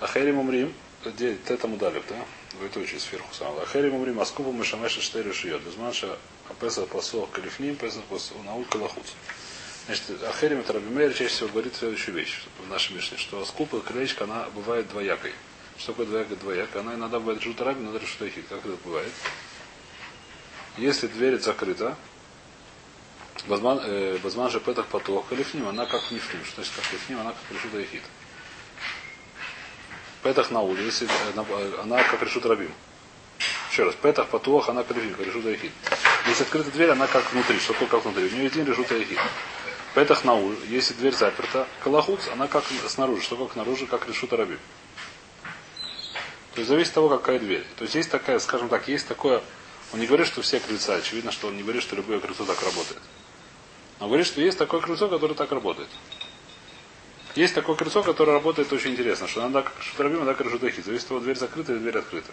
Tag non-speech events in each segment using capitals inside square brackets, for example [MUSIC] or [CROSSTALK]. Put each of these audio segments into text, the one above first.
Ахерим умрим, где тетам удалив, да? Двоеточие сверху самого. Ахерим умрим, аскупа мышамеша штери шиет. Безманша апеса посох калифним, песа науль калахуц. Значит, Ахерим это Рабимейр чаще всего говорит следующую вещь в нашей Мишне, что скупа крылечка, она бывает двоякой. Что такое двоякая двоякая? Она иногда бывает решута раби, иногда решута ихит. Как это бывает? Если дверь закрыта, Базман э, же петах потох лифним, она как нифним. Что значит как лифним, она как решута ихит. Петах на улице, э, она как решут рабим. Еще раз, петах потуах, она как решута ихит. Если открыта дверь, она как внутри. Что такое как внутри? У нее один решута ихит. Петах улице, если дверь заперта, калахуц, она как снаружи. Что как снаружи, как решута рабим. То есть зависит от того, какая дверь. То есть есть такая, скажем так, есть такое, он не говорит, что все крыльца, очевидно, что он не говорит, что любое крыльцо так работает. Он говорит, что есть такое крыльцо, которое так работает. Есть такое крыльцо, которое работает очень интересно, что надо как шутарабим, надо как шутахи. Зависит от того, дверь закрыта или дверь открыта.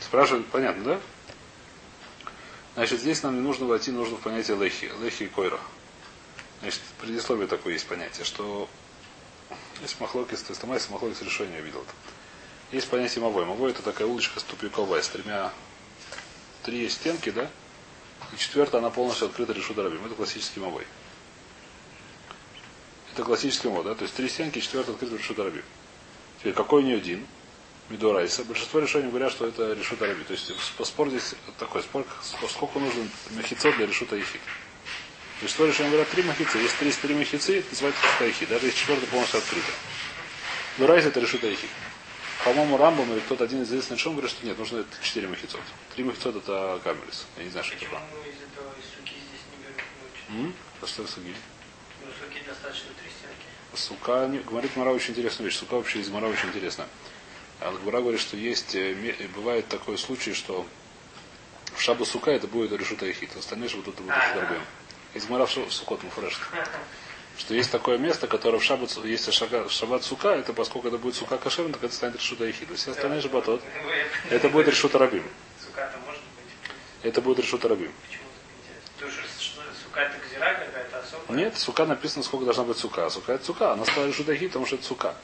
Спрашивают, понятно, да? Значит, здесь нам не нужно войти, нужно в понятие лехи. Лехи и койра. Значит, предисловие такое есть понятие, что есть махлокис, то есть Майс махлокис решение видел. Есть понятие мовой. Мовой это такая улочка с тупиковая, с тремя три стенки, да? И четвертая, она полностью открыта решу дорабим. Это классический мовой. Это классический мод, да? То есть три стенки, четвертая открыта решу дорабим. Теперь какой у нее один? Медурайса. Большинство решений говорят, что это решут араби. То есть спор здесь такой, спор, сколько нужно махицот для решута ехид. Большинство решений говорят три махицы. Есть три, три махицы, это называется решута Даже если четвертая полностью открыта. Медурайса это решута ехид. По-моему, Рамбом или кто-то один из известных шум говорит, что нет, нужно четыре махицот. Три махицот это камерис. Я не знаю, что это. Почему из этого из суки здесь не берут А что суги? Достаточно три стенки. Сука, говорит Мара очень интересную вещь. Сука вообще из Мара очень интересная. Алгбара говорит, что есть, э, бывает такой случай, что в Шабу Сука это будет решута Эхит, остальные же будут будет решута Из Гмара в Сукот Муфреш. [LAUGHS] Что есть такое место, которое в Шаббат, если в Шаббат Сука, это поскольку это будет Сука Кашерн, так это станет решута Эхит. Все остальные же батот, [LAUGHS] это будет решута Рабим. Это будет решута Рабим. Нет, сука написано, сколько должна быть сука. Сука это сука. Она стала решута Эхит, потому что это сука.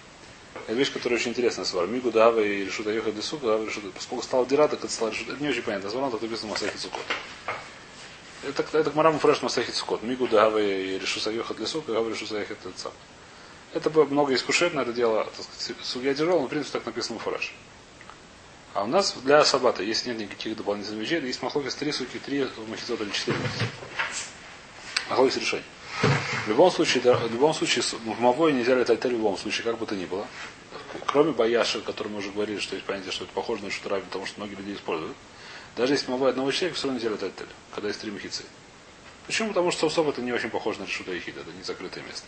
Это вещь, которая очень интересная свар. Мигу Дава и Решута Йоха Десука, Дава Решута. Поскольку стал Дира, так это стало Решута. Это не очень понятно. Звонал, так написано Масахи Цукот. Это, это Гмарам Фреш Масахи Цукот. Мигу Дава и Решута Йоха Десука, Дава Решута Йоха Десука. Это много искушает на это дело. Так сказать, судья тяжелый, но в принципе так написано Фреш. А у нас для Сабата, если нет никаких дополнительных вещей, есть махлокис три суки, три махицота или четыре Махлокис решение. В любом случае, в любом случае, в Мавой нельзя летать в любом случае, как бы то ни было. Кроме Баяша, о котором мы уже говорили, что есть понятие, что это похоже на шутраби, потому что многие люди используют. Даже если Мавой одного человека, все равно нельзя летать тель, когда есть три махицы. Почему? Потому что Сособ это не очень похоже на решута Ехид, это не закрытое место.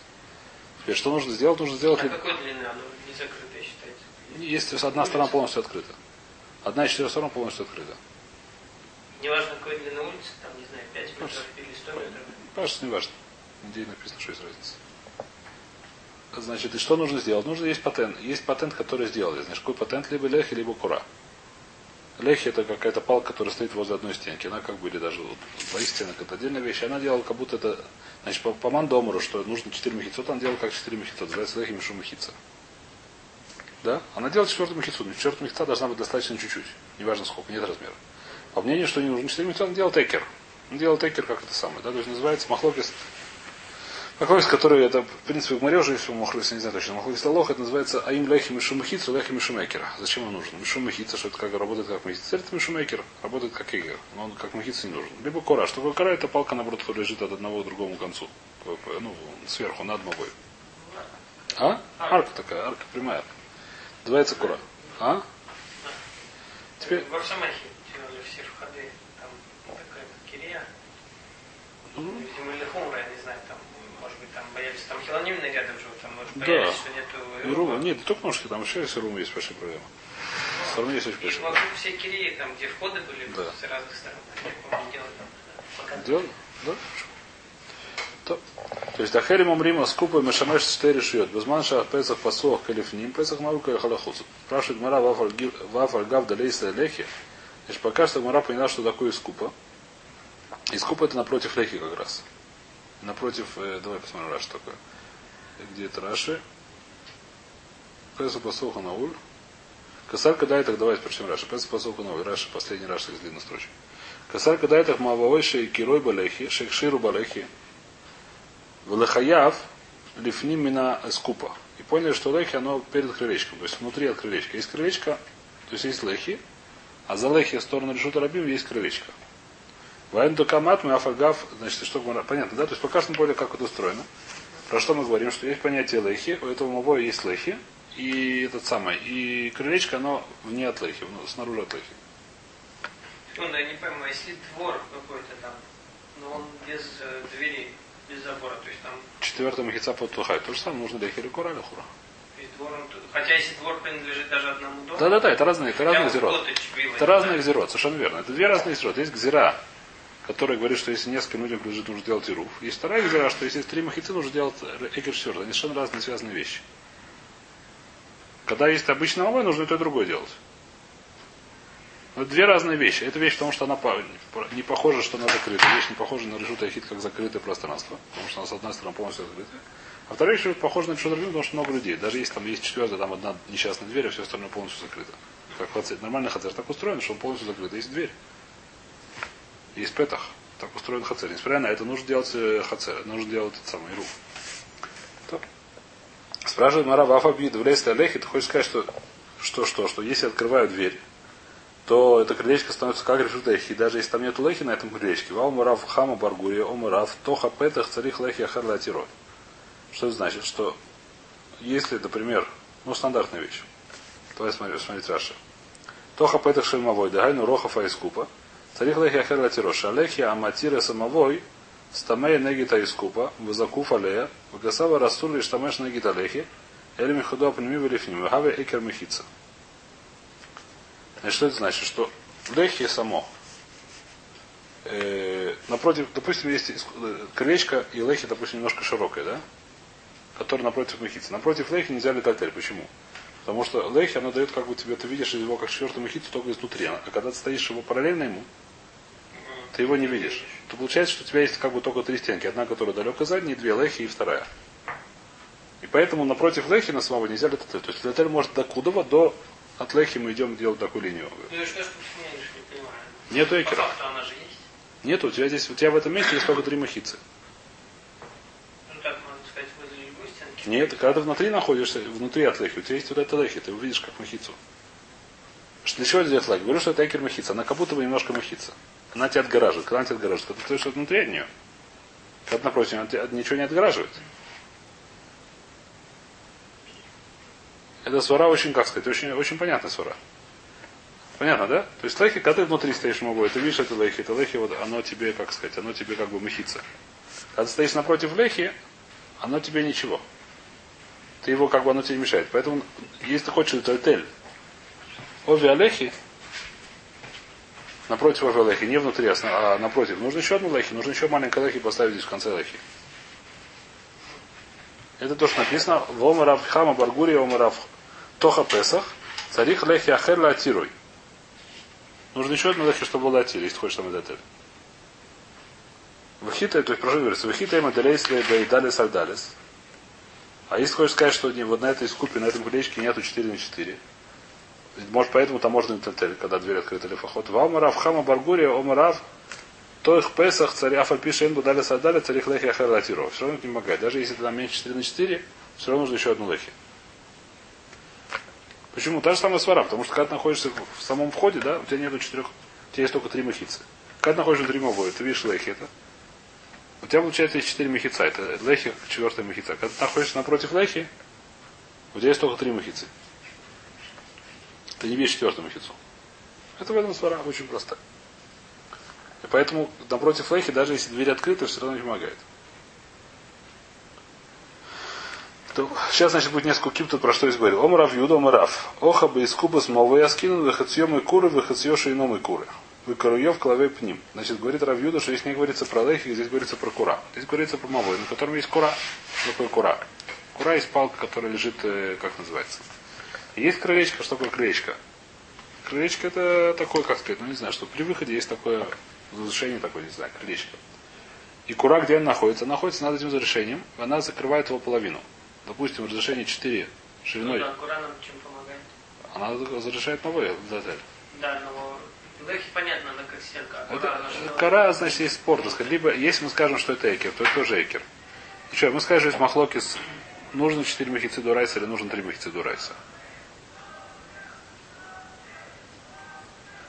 Теперь что нужно сделать? Нужно сделать... А какой длины оно не закрытое считается? Есть одна сторона полностью открыта. Одна из четырех сторон полностью открыта. Неважно, какой длины улицы, там, не знаю, 5 метров или 100 метров. Кажется, не важно. Где написано, что есть разница. Значит, и что нужно сделать? Нужно есть патент. Есть патент, который сделали. Значит, какой патент? Либо лехи, либо кура. Лехи это какая-то палка, которая стоит возле одной стенки. Она как бы, или даже вот, двоих стенок, это отдельная вещь. Она делала как будто это, значит, по, по мандомору, что нужно 4 махицот, она делала как 4 махицот. Называется лехи мишу махица. Да? Она делает четвертую махицу. Но четвертая махица должна быть достаточно чуть-чуть. Неважно сколько, нет размера. По мнению, что не нужно 4 махица, он делал текер. Он делал текер как это самое. Да? То есть называется махлокис Махлокис, который это, в принципе, в море уже есть Махлокис, не знаю точно. Махлокис Лох, это называется Аим Лехи Мишумахица, Лехи Мишумекера. Зачем он нужен? Мишумахица, что это как работает как махица. Это Мишумекер, работает как Эгер, но он как махица не нужен. Либо кора. Что такое кора? Это палка, наоборот, лежит от одного к другому концу. Ну, сверху, над мовой. А? Арка такая, арка прямая. Называется кора. А? Теперь... В Арсамахе делали все входы, там такая кирия. Видимо, или хумра, я не знаю, там там боялись, хилонимные рядом живут, там может да. что нету Рума. Нет, не только ножки, там еще есть рума, есть большая проблема. Все равно есть очень большая проблема. вокруг все киреи, там, где входы были, да. с разных сторон, я помню, делали там. Делали? Да? То, то есть Ахерим Умрима скупа Мешамеш четыре шьет. Безманша Песах Пасуах Калифним, Песах Наука и Халахуц. Спрашивает Мара Вафаль Гав Далейса Лехи. Значит, пока что Мара поняла, что такое скупа. И скупа это напротив Лехи как раз. Напротив, э, давай посмотрим Раши такое. Где это Раши? Песу посуха на уль. Касарка дай так давайте причем Раша. Песу посуха на уль. Раша, последний Раша из длинной строчки. Касарка дай так мавовой шей кирой балехи, шейкширу балехи. Влахаяв лифним мина скупа. И поняли, что лехи, оно перед крылечком, то есть внутри от крылечка. Есть крылечко, то есть есть лехи, а за лехи в сторону решута рабим есть крылечко. Вайн докамат мы афагав, значит, что понятно, да? То есть пока что мы поняли, как это устроено. Про что мы говорим? Что есть понятие лехи, у этого мовоя есть лехи, и этот самый, и крылечко, оно вне от лехи, ну, снаружи от лехи. Ну, да, я не пойму, если двор какой-то там, но он без э, двери, без забора, то есть там... Четвертый махица под тухай. То же самое нужно лехи или кура или хура. Хотя если двор принадлежит даже одному дому. Да, да, да, это разные, это разные зерот. Это разные гзерот, совершенно верно. Это две разные зерот. Есть гзера, который говорит, что если несколько людям принадлежит, нужно делать ируф. Есть вторая гзера, что если три махицы, нужно делать экер Они совершенно разные связанные вещи. Когда есть обычный мамой, нужно это и другое делать. Но это две разные вещи. Это вещь, потому что она не похожа, что она закрыта. Вещь не похожа на решутая хит, как закрытое пространство. Потому что она с одной стороны полностью закрытая. А вторая вещь похожа на решутая потому что много людей. Даже если там есть четвертая, там одна несчастная дверь, а все остальное полностью закрыто. Как. Нормальный хацер так устроен, что он полностью закрыт. Есть дверь. Есть петах. Так устроен хацер. Несмотря на это, нужно делать э, хацер. Нужно делать этот самый рух. Спрашивает Мара Вафабид, в Лейсте Алехи, ты хочешь сказать, что, что, что, что если открываю дверь, то это крылечко становится как решут эхи. Даже если там нет лехи на этом крылечке. Вал мурав хама баргури, о мурав, тоха петах царих лехи ахар латиро. Что это значит? Что если, например, ну стандартная вещь. Давай смотри, смотреть Раша. Тоха петах шельмовой, дагайну роха фаискупа. Царих лехи ахар латиро. Шалехи аматира самовой, стамея негита искупа, вазакуф алея, вагасава расули штамеш негита лехи, эль михуду апними велифним, вахаве экер мехица. Значит, что это значит? Что лехи само, э, напротив, допустим, есть крылечко и лехи, допустим, немножко широкое, да? Который напротив мехицы. Напротив лехи нельзя летать Почему? Потому что лехи, оно дает, как бы тебе, ты видишь его как четвертую мехицу только изнутри. А когда ты стоишь его параллельно ему, ты его не видишь. То получается, что у тебя есть как бы только три стенки. Одна, которая далеко задняя, две лехи и вторая. И поэтому напротив лехи на самого нельзя летать. То есть летель может до Кудова, до от лехи мы идем делать такую линию. Ну, Нету экера. Нету, у тебя здесь, у тебя в этом месте есть только три махицы. Ну, так, можно сказать, возле любой стенки. Нет, когда ты внутри находишься, внутри от лехи, у тебя есть вот эта лехи, ты увидишь как махицу. Что для чего делать лехи? Говорю, что это экер махица. Она как будто бы немножко махица. Она тебя отгораживает. Когда она тебя отгораживает? Когда ты стоишь внутри от нее. Когда напротив, она тебя ничего не отгораживает. Это свара очень, как сказать, очень, очень понятная свара. Понятно, да? То есть лехи, когда ты внутри стоишь могу, ты видишь это лехи, это лехи, вот оно тебе, как сказать, оно тебе как бы махится. Когда ты стоишь напротив лехи, оно тебе ничего. Ты его как бы оно тебе мешает. Поэтому, если ты хочешь это отель, ови алехи, напротив ови алехи, не внутри, а, а напротив, нужно еще одну лехи, нужно еще маленькое лехи поставить здесь в конце лехи. Это то, что написано в Омарав Хама Баргури Омарав Тоха Песах. Царих лехи ахер латируй. Нужно еще одно лехи, чтобы было латир, если хочешь там это. Вахита, то есть прошу говорится, Вахита има делейс бейдалес альдалес. А если хочешь сказать, что не, вот на этой скупе, на этом колечке нету 4 на 4. Может, поэтому там можно интель, когда дверь открыта лефахот. Валмарав хама баргурия омарав то их Песах царя Фальпишен Будали Садали царих лехи Ахер Латиро. Все равно не помогает. Даже если там меньше 4 на 4, все равно нужно еще одну лехи. Почему? Та же самая свара, потому что когда ты находишься в самом входе, да, у тебя нету четырех, у тебя есть только три махицы. Когда ты находишься внутри мовой, ты видишь лехи это. У тебя получается есть четыре махица, это лехи, четвертая махица. Когда ты находишься напротив лехи, у тебя есть только три махицы. Ты не видишь четвертую махицу. Это в этом свара очень простая. И поэтому напротив лейхи, даже если дверь открыта, все равно не помогает. То, сейчас, значит, будет несколько кип тут про что я говорил. Омрав юда омрав. Оха бы из куба с мовы яскину, выхацьем и куры, выхацьеши и номы куры. Выкоруев клаве пним. Значит, говорит Рав Юда, что здесь не говорится про лейхи, здесь говорится про кура. Здесь говорится про мовой, на котором есть кура. Что такое кура? Кура есть палка, которая лежит, э, как называется. Есть крылечко, что такое крылечко? Крылечко это такое, как сказать, ну не знаю, что при выходе есть такое разрешение такое, не знаю, крылечко. И кура, где она находится? Она находится над этим разрешением, она закрывает его половину. Допустим, разрешение 4 Шириной. Ну, да, Кура нам чем помогает? Она разрешает в Датель. Да, но Лехи понятно, она как стенка. А Это, значит, есть спор. так сказать. Либо, если мы скажем, что это экер, то это тоже экер. И что, мы скажем, что махлокис, нужно 4 махицы дурайса или нужно 3 махицы дурайса.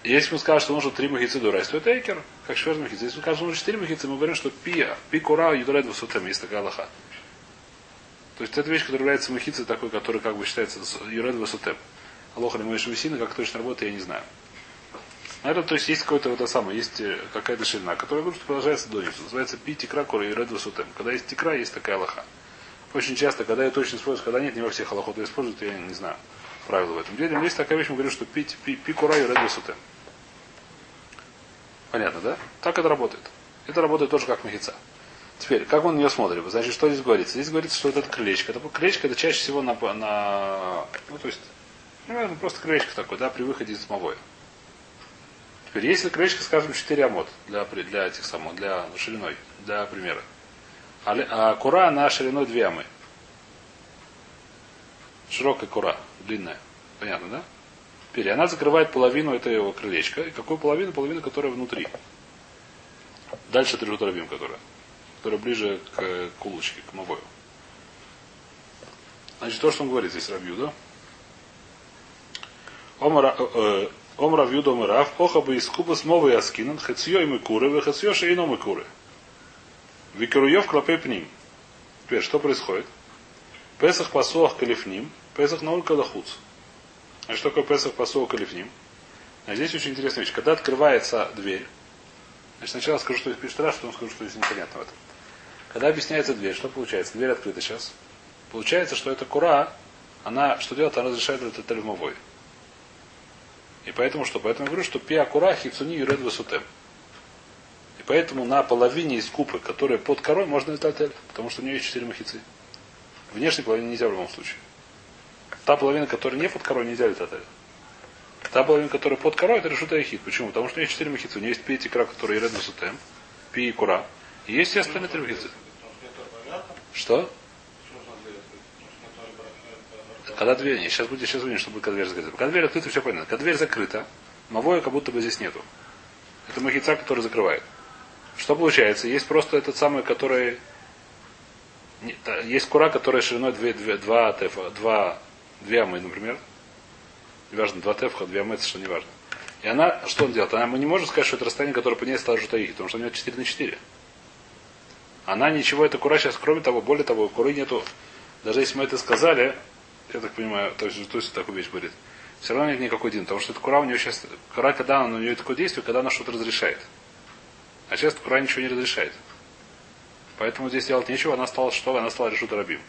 Если мы скажем, что нужно 3 махицы дурайса, то это экер, как швер махицы. Если мы скажем, что нужно 4 махицы, мы говорим, что пи, пи кура юдурайд высотем, есть такая лоха. То есть это вещь, которая является махицей такой, который как бы считается юред высотем. Алоха ли моешь висина, как точно работает, я не знаю. Наверное, то есть есть какой-то вот это самое, есть э, какая-то ширина, которая говорит, что продолжается до низу. Называется пи тикра кора и ред высотем. Когда есть тикра, есть такая лоха. Очень часто, когда я точно использую, когда нет, не во всех аллахот используют, я не знаю правила в этом деле. Но есть такая вещь, мы говорим, что пи, пи, пи кура и ред высотем. Понятно, да? Так это работает. Это работает тоже как махица. Теперь, как мы на нее смотрим? Значит, что здесь говорится? Здесь говорится, что это крылечко. Это крылечко это чаще всего на, на ну, то есть, ну, просто крылечко такое, да, при выходе из мовой. Теперь, если крылечко, скажем, 4 амод для, для этих самых, для шириной, для примера. А, а кура на шириной 2 амы. Широкая кура, длинная. Понятно, да? Теперь она закрывает половину этого крылечка. И какую половину? Половину, которая внутри. Дальше три рабим, которая. Которая ближе к, к улочке, к мобою. Значит, то, что он говорит здесь, Рабью, да? Омара, э, Омра вью дома рав, оха бы из куба с мовой аскинан, хацьё и мыкуры, вы хацьё шейно мыкуры. Викеруев клопей пним. Теперь, что происходит? Песах пасуах калифним, Песах науль калахуц. А что такое Песах пасуах калифним? А здесь очень интересная вещь. Когда открывается дверь, значит, сначала скажу, что здесь пишет Раш, потом скажу, что здесь непонятно в этом. Когда объясняется дверь, что получается? Дверь открыта сейчас. Получается, что эта кура, она что делает? Она разрешает этот тельмовой. И поэтому что? Поэтому я говорю, что пи акура хицуни юред высотем. И поэтому на половине из купы, которая под корой, можно летать эль, потому что у нее есть четыре махицы. Внешней половине нельзя в любом случае. Та половина, которая не под корой, нельзя летать эль. Та половина, которая под корой, это решута хит. Почему? Потому что у нее есть четыре махицы. У нее есть пи кра, которые юред высотем, пи и кура. И есть все остальные три махицы. Что? Когда дверь, не, сейчас будет, сейчас увидим, что будет, когда дверь закрыта. Когда дверь открыта, все понятно. Когда дверь закрыта, мовое как будто бы здесь нету. Это махица, который закрывает. Что получается? Есть просто этот самый, который... Есть кура, которая шириной 2, 2, 2 тефа, 2, 2 амы, например. Неважно, 2 тефха, 2 амы, это что не важно. И она, что он делает? Она, мы не можем сказать, что это расстояние, которое по ней стало жутаихи, потому что у нее 4 на 4. Она ничего, эта кура сейчас, кроме того, более того, куры нету. Даже если мы это сказали, я так понимаю, то есть, то есть такую вещь говорит. Все равно нет никакой дин, потому что эта кура у нее сейчас, кура, когда она, у нее такое действие, когда она что-то разрешает. А сейчас кура ничего не разрешает. Поэтому здесь делать нечего, она стала что? Она стала решут рабим.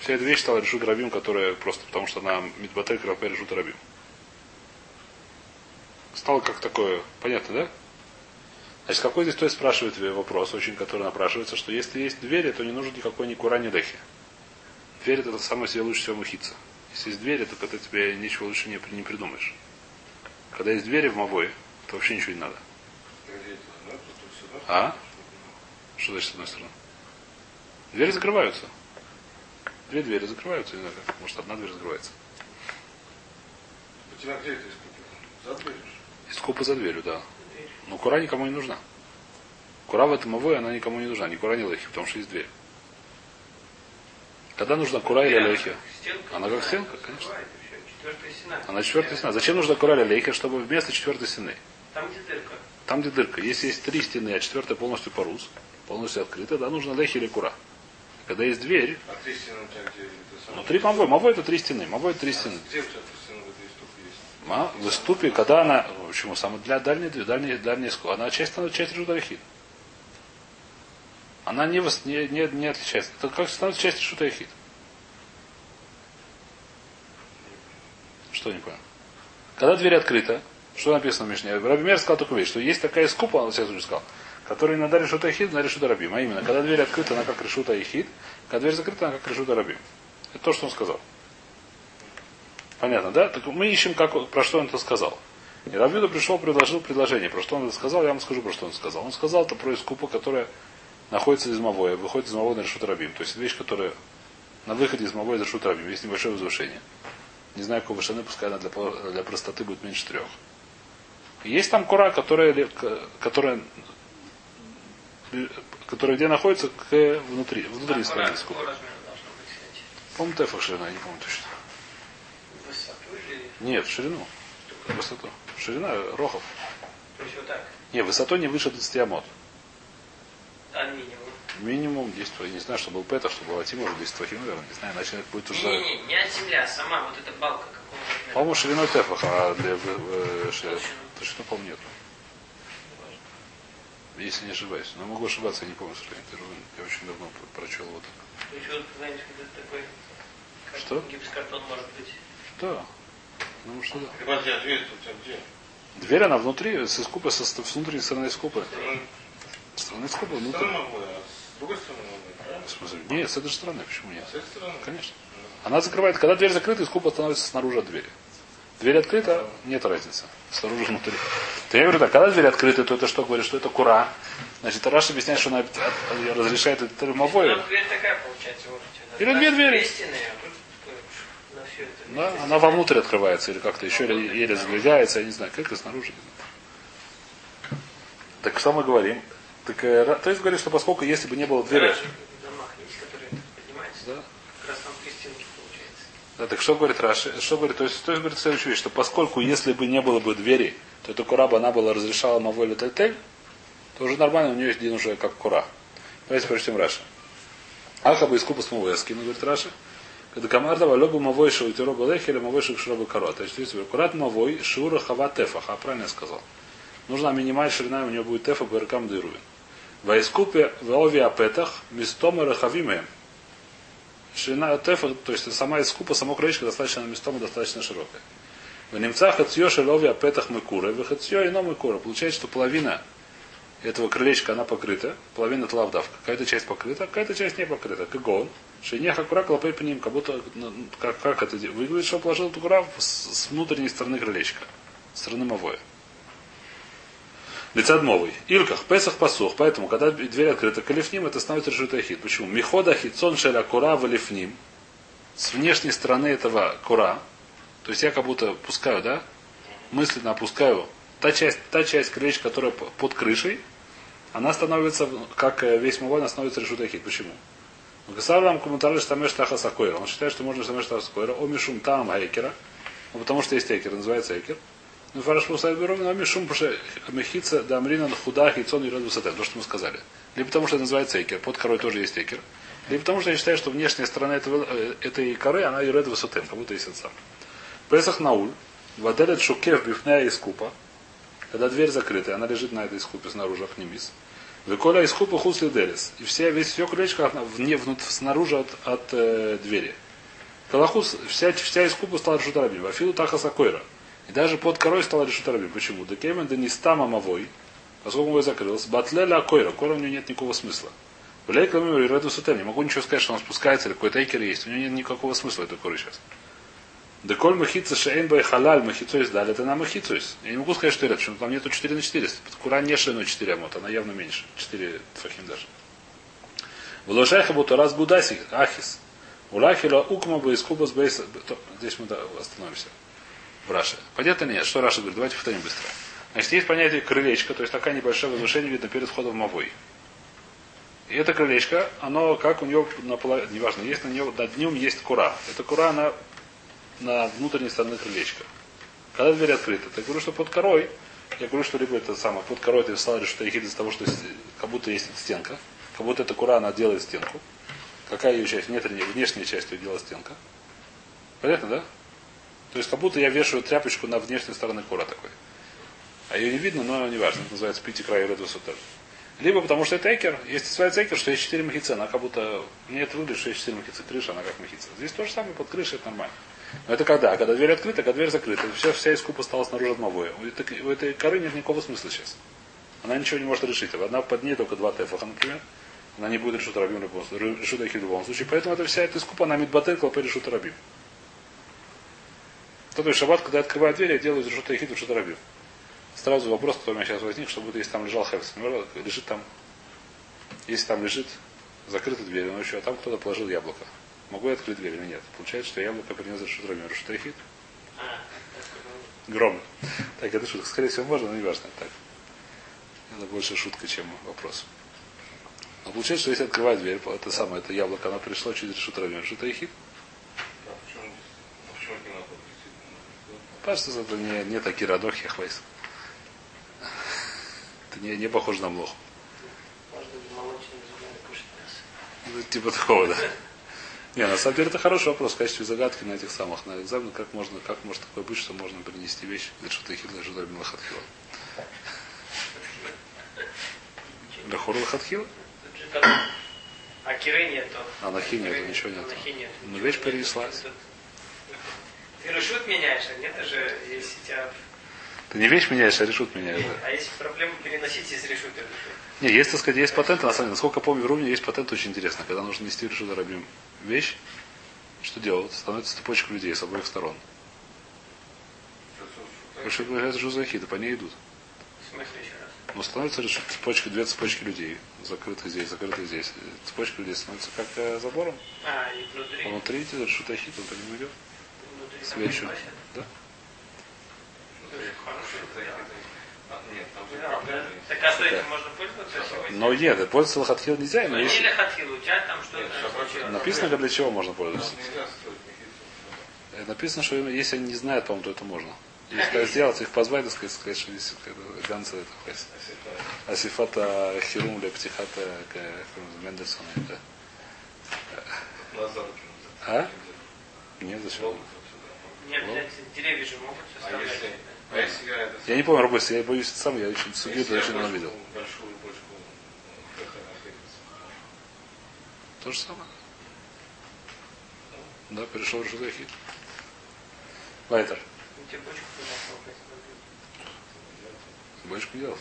Вся эта вещь стала решут рабим, которая просто потому что она мидбатель крапе решут рабим. Стало как такое, понятно, да? Значит, какой здесь то есть спрашивает вопрос, очень который напрашивается, что если есть двери, то не нужно никакой ни кура, ни дехи. Дверь это самое себе лучше всего мухиться. Если есть двери, то когда тебе ничего лучше не, не придумаешь. Когда есть двери в Мавое, то вообще ничего не надо. А? Что значит с одной стороны? Двери закрываются. Две двери закрываются, не знаю как. Может, одна дверь закрывается. У тебя где это из За дверью? Из за дверью, да. Но кура никому не нужна. Кура в этом Мавое, она никому не нужна. Ни кура, ни лехи, потому что есть дверь. Когда нужна кура или лейхи? Она как стенка, конечно. Она четвертая стена. Зачем нужна кура или лейхи, чтобы вместо четвертой стены? Там где дырка. Там, где дырка. Если есть три стены, а четвертая полностью порус, полностью открыта, да, нужно лейхи или кура. Когда есть дверь, А три стены у тебя где? Ну три мавой. Мавой это три стены. Мавой это три стены. Где у тебя три стены в этой ступе есть? Ма, в ступе, когда она, почему, самая для дальней, дальней, дальней, она часть, она часть Рудахид. Она не, не, не, отличается. Это как становится часть Шутайхид. Что не понял? Когда дверь открыта, что написано в Мишне? Рабимер сказал такую вещь, что есть такая скупа, он сейчас уже сказал, которая иногда решута Ихид, иногда решута Рабим. А именно, когда дверь открыта, она как решута Ихид, когда дверь закрыта, она как решута Рабим. Это то, что он сказал. Понятно, да? Так мы ищем, как, про что он это сказал. И Равьюда пришел, предложил предложение. Про что он это сказал, я вам скажу, про что он сказал. Он сказал это про искупу, которая находится из Мавоя, выходит из Мавоя на Решут Рабим. То есть вещь, которая на выходе из Мавой Решут Рабим. Есть небольшое возвышение. Не знаю, какой вышины, пускай она для, для простоты будет меньше трех. Есть там кура, которая, которая, которая где находится к внутри, внутри быть, кстати? По-моему, ширина, я не помню точно. Нет, ширину. Высоту. Ширина э, рохов. То есть вот так. Не, высотой не выше 20 амот. А минимум? Минимум 10 твоих. Не знаю, что был пета, что был атим, может 10 твоих, наверное. Не знаю, иначе это будет уже... Не-не-не, не от земля, а сама вот эта балка какого размера. По-моему, шириной тефах, а для э, точно, по-моему, нет. Если не ошибаюсь. Но могу ошибаться, я не помню, что я очень давно прочел вот. То есть вот, знаете, вот это такой... как Что? Гипсокартон может быть. Да. Ну что да. Подожди, а дверь тут у тебя где? Дверь, она внутри, с искупа, со, с внутренней стороны искупа. С стороны искупа, С внутрь. с другой стороны могу, правильно? В смысле? Нет, с этой же стороны, почему нет? С этой стороны? Конечно. Она закрывает, когда дверь закрыта, искупа становится снаружи от двери. Дверь открыта, нет разницы. Снаружи внутри. То я говорю так, когда дверь открыта, то это что говорит, что это кура. Значит, Раш объясняет, что она разрешает это термовое. Ну, дверь такая получается, вот. что-то. Или две двери. Э. Да, она вовнутрь открывается или как-то еще еле, еле задвигается, я не знаю, как это снаружи. Так что мы говорим? Так, э, то есть говорит, что поскольку если бы не было двери, да, получается. Да, так что говорит Раши? Что говорит? То есть, то есть говорит следующую вещь, что поскольку если бы не было бы двери, то эта кура бы она была разрешала Маволю Тельтель, то уже нормально, у нее есть день уже как кура. Давайте прочтем Раши. Аха бы искупа с Мавой скину, говорит Раши. Когда команда лобу мавой шоу и тироба лехи или мавой шоу шроба коро. То есть, если курат мавой шура хава тефах. А правильно я сказал. Нужна минимальная ширина, у нее будет тефа беркам дырувин. В искупе в ови апетах мистома рахавимеем. Ширина тефа, то есть сама искупа, само крылечко достаточно местом достаточно широкая. В немцах хацьё шелови апетах мыкура, в хацьё ино мыкура. Получается, что половина этого крылечка, она покрыта, половина это лавдавка. Какая-то часть покрыта, какая-то часть не покрыта. Как он. Шинеха кура клопей по ним, как будто, ну, как, как это выглядит, что положил эту кура с, с внутренней стороны крылечка, с стороны мовоя. Лицад мовый. Илках, Песах пасух. Поэтому, когда дверь открыта калифним, это становится ахид. Почему? Михода хитсон шеля кура валифним. С внешней стороны этого кура. То есть я как будто пускаю, да? Мысленно опускаю. Та часть, та часть крылечка, которая под крышей, она становится, как э, весь она становится решут ахид. Почему? Гасаврам комментарий штамеш таха сакойра. Он считает, что можно штамеш таха сакойра. О мишум там айкера. Ну, потому что есть экер, называется экер. Фараш пусай беру, но мишум, мехица да амрина худа хитсон и раду сатен. То, что мы сказали. Либо потому, что это называется экер. Под корой тоже есть экер. Либо потому, что я считаю, что внешняя сторона этого, э, этой коры, она юред высотем, как будто есть сам. Песах науль. Ваделет шукев бифная искупа. Когда дверь закрыта, она лежит на этой искупе снаружи, ахнимис. Веколя искупа хусли делис. И вся, весь все крылечко вне, внут, снаружи от, от э, двери. Калахус, вся, вся искупа стала решутарабим. Афилу таха сакойра. И даже под корой стала решутарабим. Почему? Да кемен да не стама мавой. Поскольку мавой закрылся. Батлеля койра. Койра у нее нет никакого смысла. Влей кламиму и реду сутем. Не могу ничего сказать, что он спускается или какой-то эйкер есть. У него нет никакого смысла этой коры сейчас. Деколь махица шейн бай халаль махицойс дали, это на махицойс. Я не могу сказать, что это, что там нету 4 на 4. Кура не шириной 4 амот, она явно меньше. 4 тфахим даже. Вложайха будто раз гудаси ахис. Улахила укма бы из куба Здесь мы остановимся. В Раше. Понятно или нет? Что Раша говорит? Давайте повторим быстро. Значит, есть понятие крылечко, то есть такая небольшое возвышение видно перед входом в Мавой. И это крылечко, оно как у него наполовину, неважно, есть на него, над ним есть кура. Эта кура, она на внутренней стороне крылечка. Когда дверь открыта, я говорю, что под корой, я говорю, что либо это самое, под корой ты встал, что ехид из того, что как будто есть стенка, как будто эта кура, она делает стенку. Какая ее часть? Внутренняя, внешняя часть ее делает стенка. Понятно, да? То есть как будто я вешаю тряпочку на внешней стороне кура такой. А ее не видно, но не важно. Это называется пяти край высоты. Либо потому что это экер. Если называется экер, что есть 4 махицы, она как будто... Мне это выглядит, что есть 4 махицы крыша, она как махица. Здесь то же самое, под крышей это нормально. Но это когда? Когда дверь открыта, когда дверь закрыта. Вся, вся искупа стала снаружи от мовоя. У этой, у этой коры нет никакого смысла сейчас. Она ничего не может решить. Она под ней только два тефаха, например. Она не будет решить рабим в любом случае. Поэтому это вся эта искупа, она мидбатель, клопе решит рабим. То есть шаббат, когда я открываю дверь, я делаю решут ихид, решут рабим. Сразу вопрос, который у меня сейчас возник, что будет, если там лежал. Например, Лежит там, если там лежит закрытая дверь, но еще а там кто-то положил яблоко. Могу я открыть дверь или нет? Получается, что яблоко принес решут Рабим. Решут Эхид? А, Гром. Так, это шутка. Скорее всего, можно, но не важно. Так. Это больше шутка, чем вопрос. Но получается, что если открывать дверь, это самое, это яблоко, оно пришло через Рабим. Решут Эхид? А почему, а почему это не надо Кажется, это не, не такие радох, я хвайс. Это не, не похоже на млоху. Ну, Типа такого, да. Не, на самом деле это хороший вопрос в качестве загадки на этих самых, на экзамен, как можно, как может такое быть, что можно принести вещь для что-то Милахатхила. Для Хорла Хатхила? Тут же там- А киры нету. А нахи нету, ничего нету. Нету. Ну, вещь перенеслась. Ты решут меняешь, а нет же, если тебя... Ты не вещь меняешь, а решут меняешь, да. А если проблему переносить из решут, это решут. Не, есть, так сказать, есть патенты, на самом деле, насколько я помню, в Румне есть патент очень интересно. Когда нужно нести решут Рабим вещь, что делают? Становится цепочка людей с обоих сторон. Потому что появляется Жузахида, по ней идут. В смысле еще раз? Но становится решут цепочка, две цепочки людей. Закрыты здесь, закрыты здесь. Цепочка людей становится как э, забором. А, и внутри. А внутри идет решут Ахид, он по нему идет. Свечу. носят. Да? А, Да, да. Так а можно пользоваться? Но нет, пользоваться лохатхил нельзя, но есть... лихатхил, у тебя там что-то. Написано, для чего можно пользоваться. Э, Написано, что если они не знают, по-моему, то это можно. Если так сделать, их позвать, так сказать, сказать, что здесь это ганца это хвест. Асифата хирум для птихата Мендельсона. Это. Назад. А? Нет, зачем? Деревья же могут А составлять. если, а если я это Я не помню, Рабойс, я боюсь сам, я очень судью, это очень давно видел. Большую бочку нахлебницы. То же самое. Да, перешел в Жудахид. Лайтер. Ну, тебе бочку делал.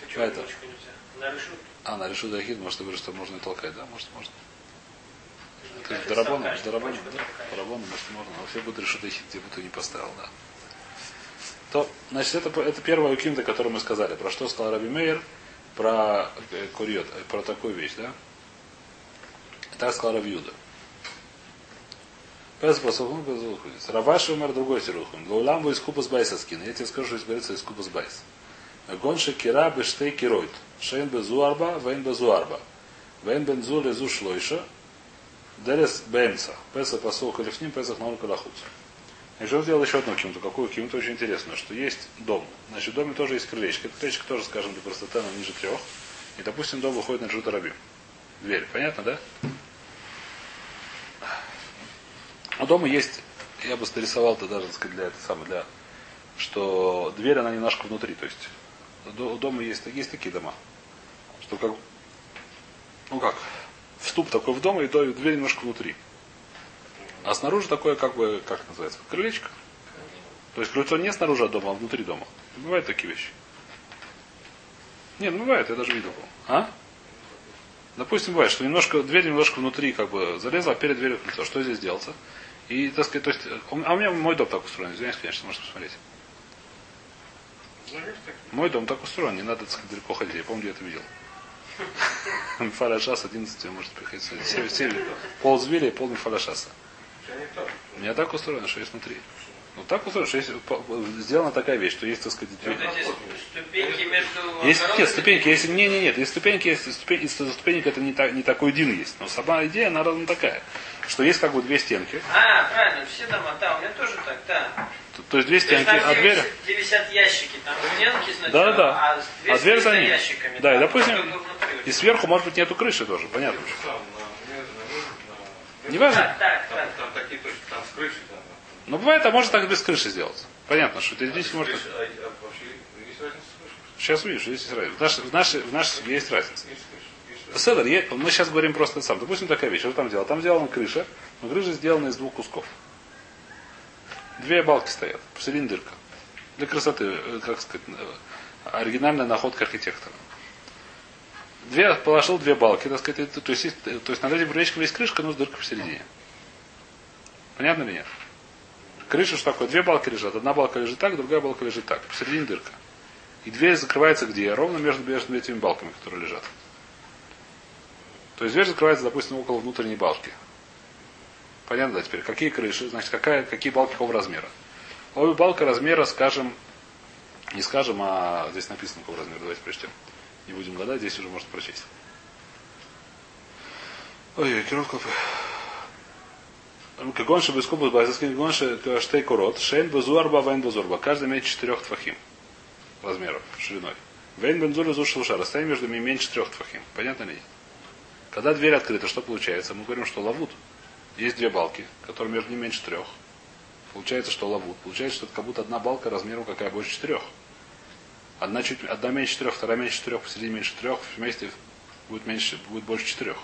Почему Это. бочку нельзя? На решут. А, на решил Дахид, может, ты говоришь, что можно и толкать, да? Может, можно. Толкаешь, в Дарабону, бочку да? Дарабону, может, можно. А все будут решить бы ты не поставил, да. То, значит, это, это первая укимта, которую мы сказали. Про что сказал Раби Мейер? Про э, курьет, э, про такую вещь, да? Так сказал Раби Юда. Раваши умер другой тирухун. Лауламбу из купа с байса скин. Я тебе скажу, что говорится из купа с байс. Гонши кира бештей киройт. Шейн безу арба, вейн безу арба. Вейн бензу лезу шлойша. Дерес бемца. Песа посух или ним, песах наун калахут. И что сделал еще одну кимту. Какую кимту очень интересную, что есть дом. Значит, в доме тоже есть крылечко. Это крылечко тоже, скажем, для простоты, оно ниже трех. И, допустим, дом выходит на Джута Раби. Дверь. Понятно, да? А дома есть, я бы нарисовал это даже, так сказать, для этого самого, для, что дверь, она немножко внутри, то есть у дома есть, есть такие дома, что как, ну как, вступ такой в дом, и дверь немножко внутри. А снаружи такое, как бы, как называется, крылечко. То есть крыльцо не снаружи от дома, а внутри дома. Бывают такие вещи. Нет, ну бывает, я даже видел. А? Допустим, бывает, что немножко, дверь немножко внутри как бы залезла, а перед дверью крыльцо. Что здесь делается? И, так сказать, то есть, а у меня мой дом так устроен, извиняюсь, конечно, можете посмотреть. Мой дом так устроен, не надо, так сказать, далеко ходить. Я помню, где это видел. Мифаля шас 11, вы можете приходить. Север, север, пол звери и пол мифаля шаса. Они так. У меня так устроено, что есть внутри. Ну так устроено, что есть, сделана такая вещь, что есть, так сказать, ступеньки между... Есть нет, ступеньки, если не, не, нет, есть ступеньки, есть ступеньки, из ступенек это не, та- не такой один есть. Но сама идея, она ровно такая. Что есть как бы две стенки. А, правильно, все дома, да, у меня тоже так, да. То, то есть две То есть стенки, там, а дверь. где висят ящики, там стенки сначала, Да, да, да. а дверь, А дверь за ним. ящиками. Да, и допустим, внутри. И сверху, может быть, нету крыши тоже, понятно. Так, так, Там, так. там такие точки, там с крышей, там. Но бывает, а может так без крыши сделать. Понятно, что теоретически а, может. крыша, а, а вообще есть разница с крышей? Сейчас увидишь, есть разница. В нашей, в нашей, в нашей есть разница. Седер, мы сейчас говорим просто сам. Допустим, такая вещь. Что там делал? Там сделана крыша, но крыша сделана из двух кусков. Две балки стоят, посередине дырка. Для красоты, э, как сказать, э, оригинальная находка архитектора. Две, положил две балки, так сказать, это- то есть, есть- то есть над этим крылечком есть крышка, но с дыркой посередине. Понятно или нет? Крыша что такое? Две балки лежат. Одна балка лежит так, другая балка лежит так. Посередине дырка. И дверь закрывается где? Ровно между, между этими балками, которые лежат. То есть дверь закрывается, допустим, около внутренней балки. Понятно, да, теперь. Какие крыши? Значит, какая, какие балки какого размера? Обе балка размера, скажем, не скажем, а здесь написано какого размера. Давайте прочтем. Не будем гадать, здесь уже можно прочесть. Ой, кирот Кагонши бескубус байзаскин гонши штей курот. Шейн базуарба, вейн базурба. Каждый имеет четырех твахим размеров, шириной. Вейн бензуля зушилша. Расстояние между ними меньше трех твахим. Понятно ли? Когда дверь открыта, что получается? Мы говорим, что лавут. Есть две балки, которые между ними меньше трех. Получается, что лавут. Получается, что это как будто одна балка размером какая больше четырех. Одна, чуть, одна меньше четырех, вторая меньше четырех, посередине меньше трех, вместе будет, меньше, будет больше четырех.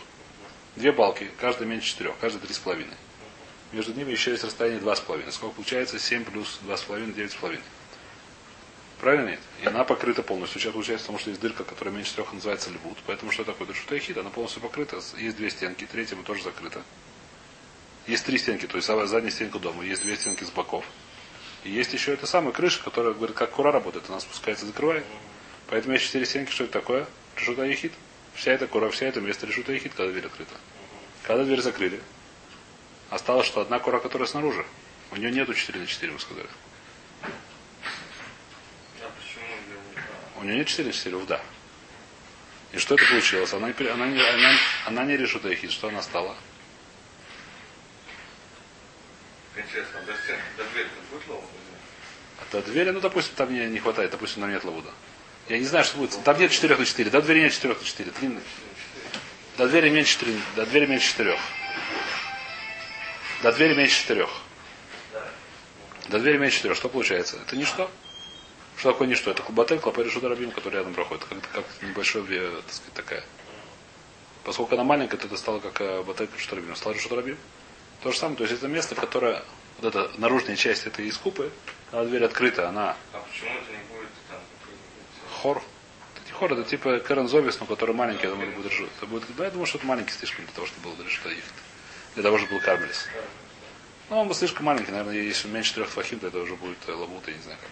Две балки, каждая меньше четырех, каждая три с половиной. Между ними еще есть расстояние два с половиной. Сколько получается? Семь плюс два с половиной, девять с половиной. Правильно нет? И она покрыта полностью. Сейчас получается, потому что есть дырка, которая меньше трех называется львут. Поэтому что такое дыршута хит? Она полностью покрыта. Есть две стенки, третья тоже закрыта. Есть три стенки, то есть задняя стенка дома. Есть две стенки с боков. И есть еще эта самая крыша, которая говорит, как кура работает. Она спускается, закрывает. Поэтому есть четыре стенки. Что это такое? Решута ехид. Вся эта кура, вся эта место решута ехид, когда дверь открыта. Когда дверь закрыли, осталось, что одна кура, которая снаружи. У нее нету 4 на 4, мы сказали. А У нее нет 4 на 4, да. И что это получилось? Она, не- она, она, она не решута ехид. Что она стала? Интересно, до стен, до двери будет ловко? А до двери, ну, допустим, там не, хватает, допустим, там нет лавуда. Я не знаю, что будет. Там нет 4 на 4. До двери нет 4 на 4. Длинный. До двери меньше 4. До двери меньше 4. До двери меньше 4. До двери меньше 4. Что получается? Это ничто. Что такое ничто? Это клубатель, клопер и рабим, который рядом проходит. Как, как небольшой, э, так сказать, такая. Поскольку она маленькая, то это стало как э, батель шутарабим. Стало шутарабим. То же самое, то есть это место, которое, вот эта наружная часть этой искупы, когда дверь открыта, она А почему это не будет там? какой-нибудь, хор. Это не хор, это типа Карен Зобис, но который маленький, я думаю, будет решить. Это будет, да, я думаю, что это маленький слишком для того, чтобы было решить их. Для того, чтобы был Кармелис. Ну, он был слишком маленький, наверное, если меньше трех фахим, то это уже будет э, лабут, я не знаю как.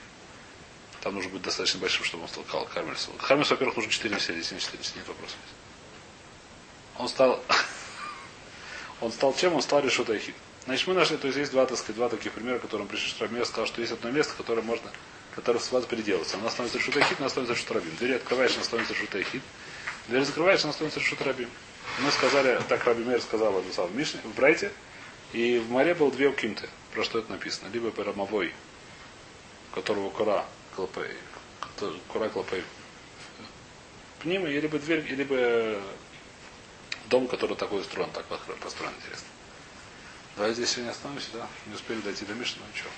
Там нужно быть достаточно большим, чтобы он стал кал- Кармелис. Кармелис, во-первых, нужно 4 все, здесь не 4, здесь нет вопросов. Он стал... [LAUGHS] он стал чем? Он стал решута хит. Значит, мы нашли, то есть есть два, так сказать, два таких примера, которым пришли Штрамир, сказал, что есть одно место, которое можно, которое сразу переделывается. Оно становится решута хит, оно становится шутрабим. Дверь открываешь, она становится решута хит. Дверь закрываешь, она становится шутрабим. Мы сказали, так Раби Мейр сказал это сам в Мишне, в Брайте, и в море было две укимты. Про что это написано? Либо перамовой, которого кора клопей, кора клопей пнима, либо дверь, либо дом, который такой устроен, так построен, интересно. Давай здесь сегодня остановимся, да? Не успели дойти до Миши, ну но ничего.